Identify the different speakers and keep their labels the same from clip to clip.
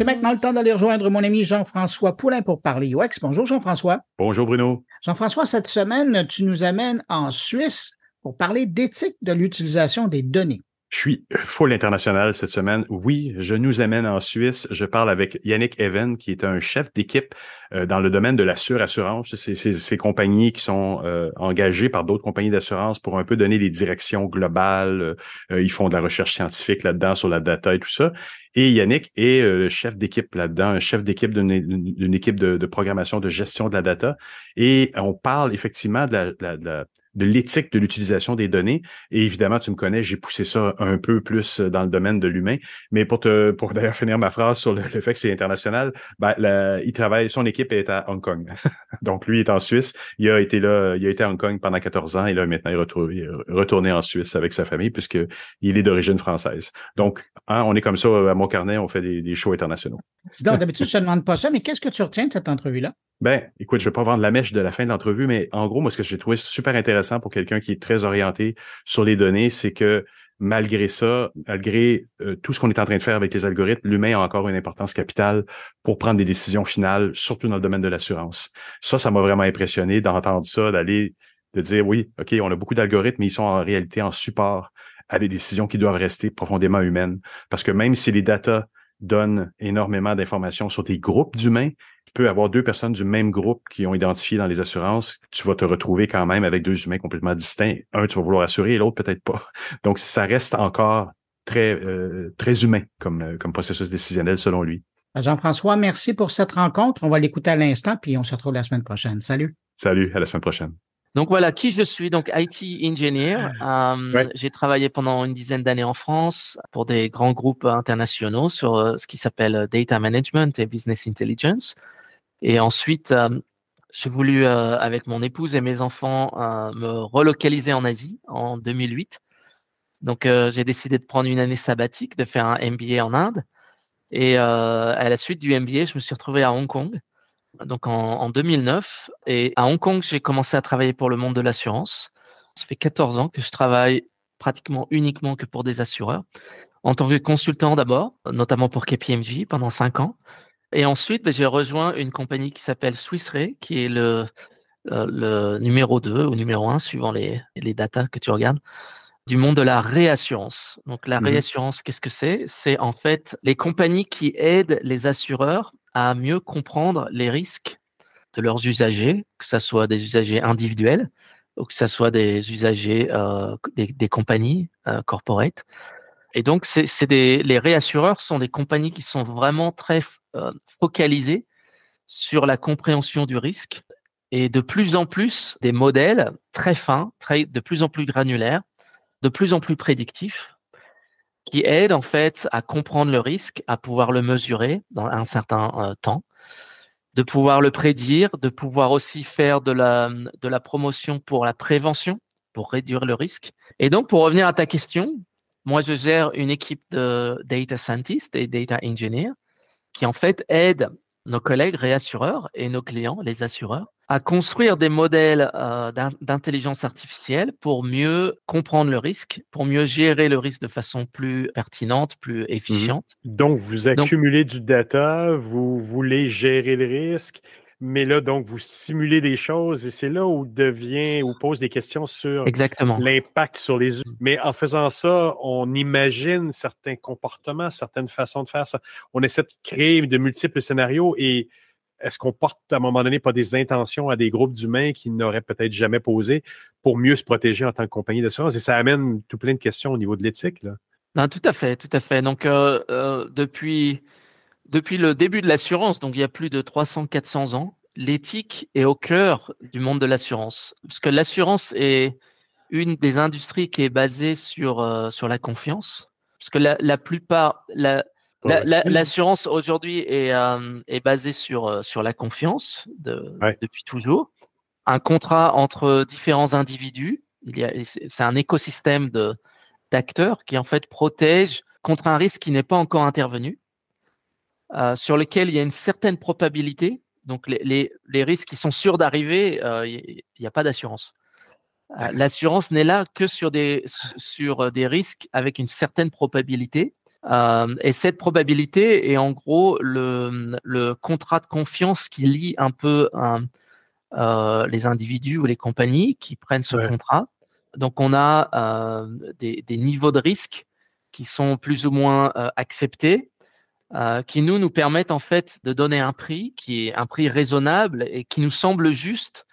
Speaker 1: C'est maintenant le temps d'aller rejoindre mon ami Jean-François Poulain pour parler UX. Bonjour Jean-François.
Speaker 2: Bonjour Bruno.
Speaker 1: Jean-François, cette semaine, tu nous amènes en Suisse pour parler d'éthique de l'utilisation des données.
Speaker 2: Je suis full international cette semaine. Oui, je nous amène en Suisse. Je parle avec Yannick Even, qui est un chef d'équipe euh, dans le domaine de la surassurance. C'est ces compagnies qui sont euh, engagées par d'autres compagnies d'assurance pour un peu donner des directions globales. Euh, ils font de la recherche scientifique là-dedans sur la data et tout ça. Et Yannick est le chef d'équipe là-dedans, un chef d'équipe d'une équipe de, programmation, de gestion de la data. Et on parle effectivement de la, de la, de l'éthique de l'utilisation des données. Et évidemment, tu me connais, j'ai poussé ça un peu plus dans le domaine de l'humain. Mais pour te, pour d'ailleurs finir ma phrase sur le, fait que c'est international, ben, il travaille, son équipe est à Hong Kong. Donc lui est en Suisse. Il a été là, il a été à Hong Kong pendant 14 ans et là maintenant il est retourné, retourné en Suisse avec sa famille puisque il est d'origine française. Donc, hein, on est comme ça à Montcarnet, on fait des, des shows internationaux.
Speaker 1: Donc, d'habitude, je ne demande pas ça, mais qu'est-ce que tu retiens de cette entrevue-là?
Speaker 2: Ben, écoute, je vais pas vendre la mèche de la fin de l'entrevue, mais en gros, moi, ce que j'ai trouvé super intéressant pour quelqu'un qui est très orienté sur les données, c'est que malgré ça, malgré euh, tout ce qu'on est en train de faire avec les algorithmes, l'humain a encore une importance capitale pour prendre des décisions finales, surtout dans le domaine de l'assurance. Ça, ça m'a vraiment impressionné d'entendre ça, d'aller, de dire oui, OK, on a beaucoup d'algorithmes, mais ils sont en réalité en support à des décisions qui doivent rester profondément humaines. Parce que même si les datas donne énormément d'informations sur des groupes d'humains. Tu peux avoir deux personnes du même groupe qui ont identifié dans les assurances. Tu vas te retrouver quand même avec deux humains complètement distincts. Un, tu vas vouloir assurer et l'autre peut-être pas. Donc, ça reste encore très, euh, très humain comme, euh, comme processus décisionnel selon lui.
Speaker 1: Jean-François, merci pour cette rencontre. On va l'écouter à l'instant, puis on se retrouve la semaine prochaine. Salut.
Speaker 2: Salut, à la semaine prochaine.
Speaker 3: Donc voilà qui je suis, donc IT engineer. Euh, J'ai travaillé pendant une dizaine d'années en France pour des grands groupes internationaux sur ce qui s'appelle data management et business intelligence. Et ensuite, euh, j'ai voulu, euh, avec mon épouse et mes enfants, me relocaliser en Asie en 2008. Donc j'ai décidé de prendre une année sabbatique, de faire un MBA en Inde. Et à la suite du MBA, je me suis retrouvé à Hong Kong donc en, 2009. Et à Hong Kong, j'ai commencé à travailler pour le monde de l'assurance. Ça fait 14 ans que je travaille pratiquement uniquement que pour des assureurs. En tant que consultant d'abord, notamment pour KPMG pendant 5 ans. Et ensuite, ben, j'ai rejoint une compagnie qui s'appelle Swiss Re, qui est le, euh, le numéro 2 ou numéro 1, suivant les, les datas que tu regardes, du monde de la réassurance. Donc la mmh réassurance, qu'est-ce que c'est? C'est en fait les compagnies qui aident les assureurs à mieux comprendre les risques de leurs usagers, que ce soit des usagers individuels ou que ce soit des usagers euh, des, compagnies euh, corporate. Et donc, des, les réassureurs sont des compagnies qui sont vraiment très euh, focalisées sur la compréhension du risque et de plus en plus des modèles très fins, de plus en plus granulaires, de plus en plus prédictifs qui aide en fait à comprendre le risque, à pouvoir le mesurer dans un certain euh, temps, de pouvoir le prédire, de pouvoir aussi faire de la, de la promotion pour la prévention, pour réduire le risque. Et donc, pour revenir à ta question, moi, je gère une équipe de data scientists et data engineers qui en fait aident nos collègues réassureurs et nos clients, les assureurs, à construire des modèles euh, d'intelligence artificielle pour mieux comprendre le risque, pour mieux gérer le risque de façon plus pertinente, plus mmh efficiente.
Speaker 2: Donc, vous accumulez du data, vous voulez gérer le risque, mais là, donc, vous simulez des choses et c'est là où devient, où pose des questions sur l'impact sur les mmh. Mais en faisant ça, on imagine certains comportements, certaines façons de faire ça. On essaie de créer de multiples scénarios et est-ce qu'on porte à un moment donné pas des intentions à des groupes d'humains qui n'auraient peut-être jamais posé pour mieux se protéger en tant que compagnie d'assurance? Et ça amène tout plein de questions au niveau de l'éthique.
Speaker 3: Non, tout à fait, tout à fait. Donc, euh, euh, depuis, depuis le début de l'assurance, donc il y a plus de 300-400 ans, l'éthique est au cœur du monde de l'assurance. Parce que l'assurance est une des industries qui est basée sur, euh, sur la confiance. Parce que la, la plupart, la, L'assurance aujourd'hui est, euh, est basée sur, euh, sur la confiance de, depuis toujours. Un contrat entre différents individus. C'est un écosystème d'acteurs qui en fait protège contre un risque qui n'est pas encore intervenu, euh, sur lequel il y a une certaine probabilité. Donc les, les, les risques qui sont sûrs d'arriver, euh, il n'y a pas d'assurance. L'assurance n'est là que sur des, sur des risques avec une certaine probabilité Euh, et cette probabilité est en gros le, le contrat de confiance qui lie un peu euh, les individus ou les compagnies qui prennent ce contrat. Donc on a euh, des, des, niveaux de risque qui sont plus ou moins euh, acceptés, euh, qui nous nous permettent en fait de donner un prix qui est un prix raisonnable et qui nous semble juste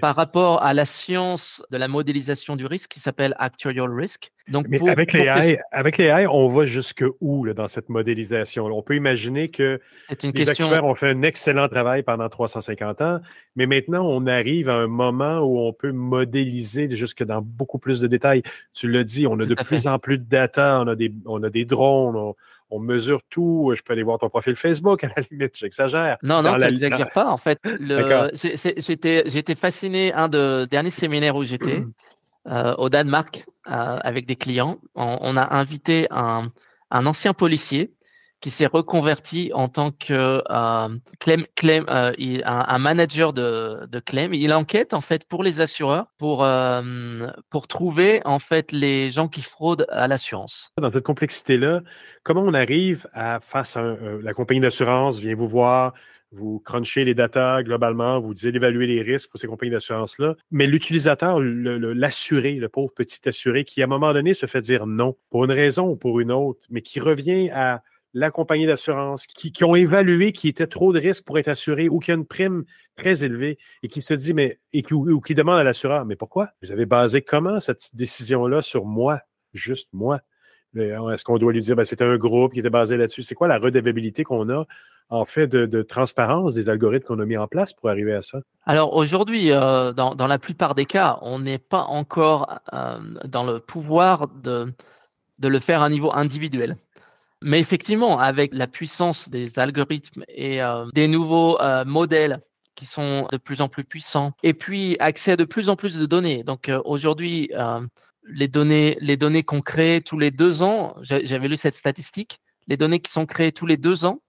Speaker 3: par rapport à la science de la modélisation du risque qui s'appelle actuarial risk.
Speaker 4: Donc, Mais avec, les AI, avec les AI, on va jusque où là, dans cette modélisation? On peut imaginer que une les question... actuaires ont fait un excellent travail pendant 350 ans, mais maintenant, on arrive à un moment où on peut modéliser jusque dans beaucoup plus de détails. Tu l'as dit, on a de plus en plus de data, on a des, on a des drones, on, on mesure tout. Je peux aller voir ton profil Facebook, à la limite, j'exagère.
Speaker 3: Non, non, tu n'exagères pas. En fait, j'étais fasciné. Un des derniers séminaires où j'étais, euh, au Danemark, euh, avec des clients, on, a invité un, un ancien policier qui s'est reconverti en tant que euh, claim, claim, euh, un, manager de, de claim. Il enquête en fait pour les assureurs pour euh, pour trouver en fait les gens qui fraudent à l'assurance.
Speaker 4: Dans cette complexité là, comment on arrive à face à la compagnie d'assurance vient vous voir, vous crunchez les datas globalement, vous d'évaluer les risques pour ces compagnies d'assurance-là. Mais l'utilisateur, l'assuré, le, pauvre petit assuré, qui à un moment donné se fait dire non, pour une raison ou pour une autre, mais qui revient à la compagnie d'assurance, qui, ont évalué qu'il était trop de risques pour être assuré ou qu'il y a une prime très élevée et qui se dit, mais, et qui, ou, qui demande à l'assureur, mais pourquoi? Vous avez basé comment cette décision-là sur moi, juste moi? Est-ce qu'on doit lui dire, ben, c'était un groupe qui était basé là-dessus? C'est quoi la redevabilité qu'on a en fait de, transparence des algorithmes qu'on a mis en place pour arriver à ça?
Speaker 3: Alors aujourd'hui, euh, dans, la plupart des cas, on n'est pas encore euh, dans le pouvoir de, de le faire à un niveau individuel. Mais effectivement, avec la puissance des algorithmes et euh, des nouveaux euh, modèles qui sont de plus en plus puissants, et puis accès à de plus en plus de données. Donc euh, aujourd'hui, les données, les données qu'on crée tous les deux ans, j'avais lu cette statistique, les données qui sont créées tous les deux ans,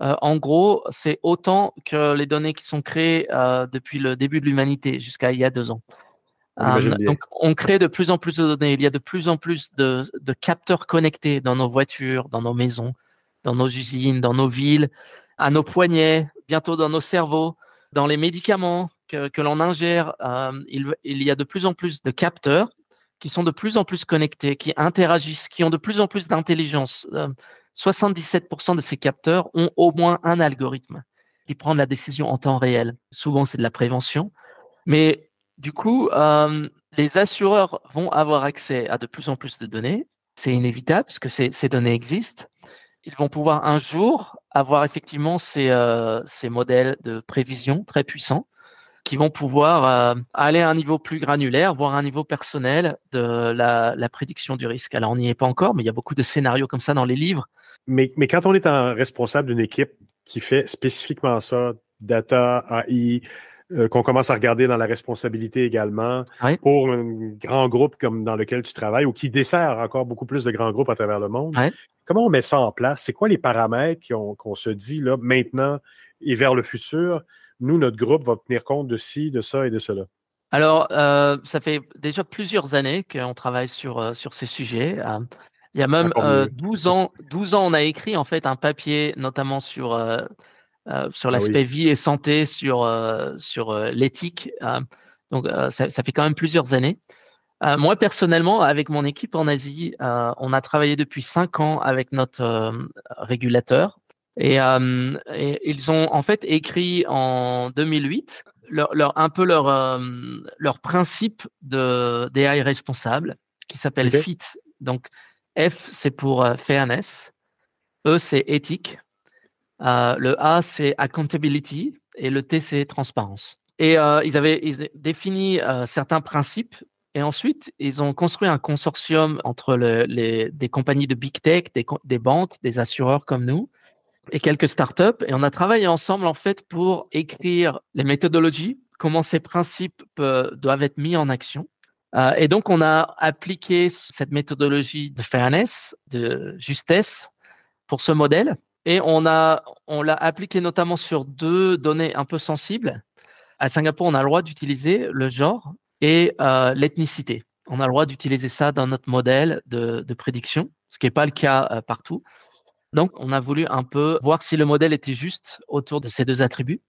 Speaker 3: en gros, c'est autant que les données qui sont créées depuis le début de l'humanité jusqu'à il y a deux ans. Euh, donc, on crée de plus en plus de données. Il y a de plus en plus de, capteurs connectés dans nos voitures, dans nos maisons, dans nos usines, dans nos villes, à nos poignets, bientôt dans nos cerveaux, dans les médicaments que, l'on ingère. Euh, il, y a de plus en plus de capteurs qui sont de plus en plus connectés, qui interagissent, qui ont de plus en plus d'intelligence. 77% euh, de ces capteurs ont au moins un algorithme qui prend la décision en temps réel. Souvent, c'est de la prévention. Mais du coup, euh, les assureurs vont avoir accès à de plus en plus de données. C'est inévitable parce que ces, données existent. Ils vont pouvoir un jour avoir effectivement ces, euh, modèles de prévision très puissants qui vont pouvoir euh, aller à un niveau plus granulaire, voire à un niveau personnel de la, la prédiction du risque. Alors, on n'y est pas encore, mais il y a beaucoup de scénarios comme ça dans les livres.
Speaker 4: Mais, mais quand on est un responsable d'une équipe qui fait spécifiquement ça, data, AI, euh, qu'on commence à regarder dans la responsabilité également pour un grand groupe comme dans lequel tu travailles ou qui dessert encore beaucoup plus de grands groupes à travers le monde. Comment on met ça en place? C'est quoi les paramètres qu'on se dit là maintenant et vers le futur? Nous, notre groupe va tenir compte de ci, de ça et de cela.
Speaker 3: Alors, euh, ça fait déjà plusieurs années qu'on travaille sur, euh, sur ces sujets. il y a même 12 ans, 12 ans, on a écrit en fait un papier, notamment sur euh, sur ah l'aspect vie et santé, sur, euh, sur euh, l'éthique. donc, ça, ça, fait quand même plusieurs années. moi, personnellement, avec mon équipe en Asie, on a travaillé depuis cinq ans avec notre régulateur. Et, ils ont en fait écrit en 2008 leur, leur, un peu leur, leur principe de d'AI responsable qui s'appelle FIT. Donc, F, c'est pour fairness. E, c'est éthique. Euh, le A, c'est accountability et le T, c'est transparence. Et euh, ils avaient défini euh, certains principes et ensuite, ils ont construit un consortium entre les, des compagnies de big tech, des, banques, des assureurs comme nous et quelques startups. Et on a travaillé ensemble, en fait, pour écrire les méthodologies, comment ces principes doivent être mis en action. Et donc, on a appliqué cette méthodologie de fairness, de justesse pour ce modèle. Et on a, on l'a appliqué notamment sur deux données un peu sensibles. À Singapour, on a le droit d'utiliser le genre et euh, l'ethnicité. On a le droit d'utiliser ça dans notre modèle de, prédiction. ce qui n'est pas le cas partout. Donc, on a voulu un peu voir si le modèle était juste autour de ces deux attributs.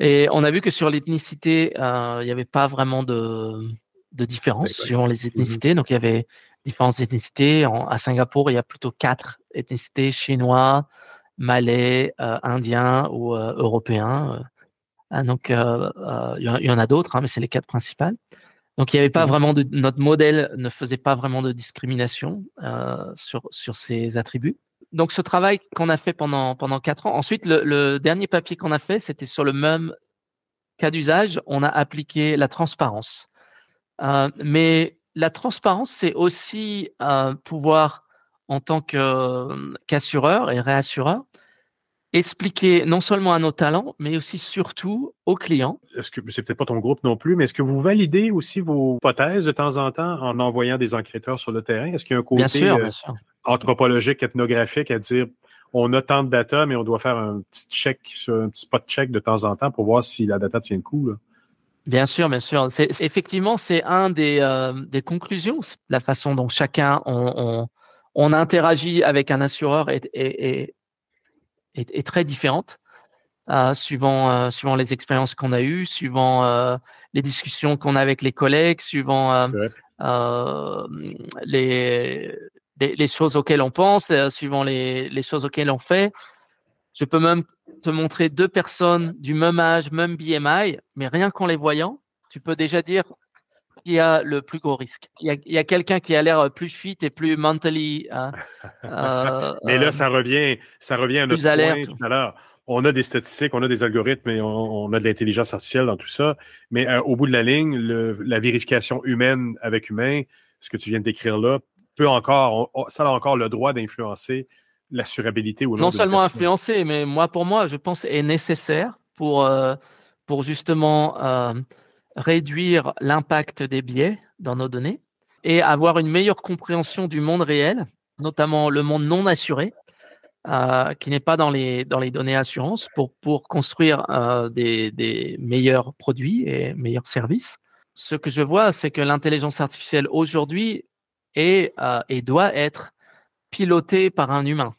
Speaker 3: Et on a vu que sur l'ethnicité, il n'y avait pas vraiment de, de différence suivant les mmh ethnicités. Donc, il y avait différentes ethnicités. à Singapour, il y a plutôt quatre ethnicités chinois, malais, euh, indiens ou euh, européens. Euh. donc, il y, en a d'autres, hein, mais c'est les quatre principales. Donc, il n'y avait pas mmh vraiment de, notre modèle ne faisait pas vraiment de discrimination sur, sur ces attributs. Donc, ce travail qu'on a fait pendant, pendant quatre ans. Ensuite, le, le dernier papier qu'on a fait, c'était sur le même cas d'usage. On a appliqué la transparence. mais la transparence, c'est aussi pouvoir, en tant qu'assureur et réassureur, expliquer non seulement à nos talents, mais aussi surtout aux clients.
Speaker 4: Est-ce que c'est peut-être pas ton groupe non plus, mais est-ce que vous validez aussi vos hypothèses de temps en temps en envoyant des enquêteurs sur le terrain? Est-ce qu'il y a un côté euh, anthropologique, ethnographique à dire on a tant de data, mais on doit faire un petit check, un petit spot check de temps en temps pour voir si la data tient le coup?
Speaker 3: Bien sûr, bien sûr. C'est, effectivement, c'est un des, euh, des conclusions. La façon dont chacun on, on, on interagit avec un assureur est, est, est, est très différente, euh, suivant, euh, suivant les expériences qu'on a eues, suivant euh, les discussions qu'on a avec les collègues, suivant euh, les, les, les, choses auxquelles on pense, suivant les, les choses auxquelles on fait. Je peux même te montrer deux personnes du même âge, même BMI, mais rien qu'en les voyant, tu peux déjà dire qu'il y a le plus gros risque. Il y a, quelqu'un qui a l'air plus fit et plus mentally.
Speaker 4: Euh, euh, mais là, ça revient, ça revient à notre point tout à l'heure. On a des statistiques, on a des algorithmes et on, a de l'intelligence artificielle dans tout ça. Mais euh, au bout de la ligne, la vérification humaine avec humain, ce que tu viens de décrire là, peut encore, ça a encore le droit d'influencer l'assurabilité ou
Speaker 3: non. Non seulement influencer, mais moi, pour moi, je pense est nécessaire pour, euh, pour justement euh, réduire l'impact des biais dans nos données et avoir une meilleure compréhension du monde réel, notamment le monde non assuré, euh, qui n'est pas dans les, dans les données assurance, pour, pour construire des, des meilleurs produits et meilleurs services. Ce que je vois, c'est que l'intelligence artificielle aujourd'hui est et doit être piloté par un humain.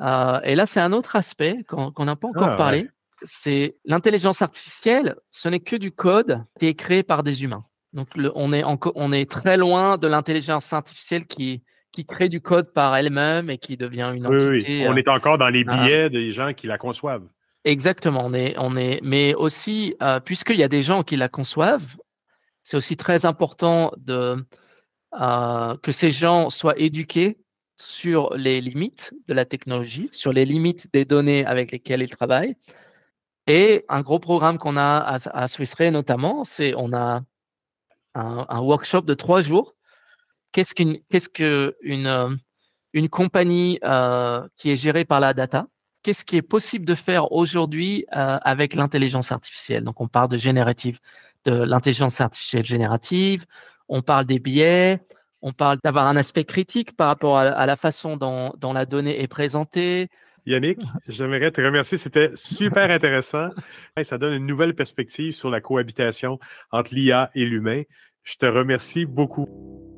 Speaker 3: Euh, et là, c'est un autre aspect qu'on n'a pas encore ah, parlé. C'est l'intelligence artificielle, ce n'est que du code qui est créé par des humains. Donc, on, est on est très loin de l'intelligence artificielle qui, qui crée du code par elle-même et qui devient une entité.
Speaker 4: Oui, On est encore dans les billets des gens qui la conçoivent.
Speaker 3: Exactement. On est, on est, mais aussi, euh, puisqu'il y a des gens qui la conçoivent, c'est aussi très important de, euh, que ces gens soient éduqués sur les limites de la technologie, sur les limites des données avec lesquelles ils travaillent. Et un gros programme qu'on a à, à Swiss notamment, c'est on a un, workshop de trois jours. Qu'est-ce qu'une qu'est-ce euh, une compagnie euh, qui est gérée par la data Qu'est-ce qui est possible de faire aujourd'hui euh, avec l'intelligence artificielle? Donc on parle de générative, de l'intelligence artificielle générative. On parle des biais, on parle d'avoir un aspect critique par rapport à, la façon dont, la donnée est présentée.
Speaker 4: Yannick, j'aimerais te remercier. C'était super intéressant. Ça donne une nouvelle perspective sur la cohabitation entre l'IA et l'humain. Je te remercie beaucoup.